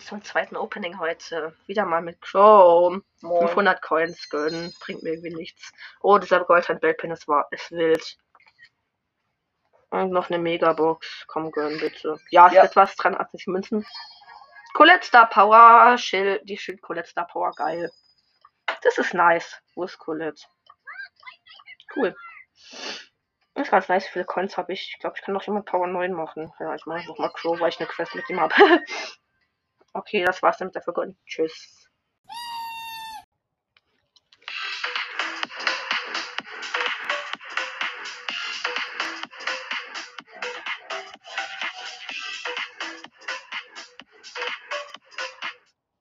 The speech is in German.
zum zweiten Opening heute. Wieder mal mit Chrome. Moin. 500 Coins gönnen. Bringt mir irgendwie nichts. Oh, dieser Goldhand Bellpin ist, war, ist wild. Und noch eine Megabox. Komm, gönn bitte. Ja, es Ja. wird was. 83 Münzen. Colette Star Power. Schild. Die Schild Colette Star Power. Geil. Das ist nice. Wo ist Colette? Cool. Ist ganz nice. Viele Coins habe ich? Ich glaube, ich kann noch jemand Power 9 machen. Ja, ich mache noch mal Crow, weil ich eine Quest mit ihm habe. okay, das war's dann mit der und Tschüss.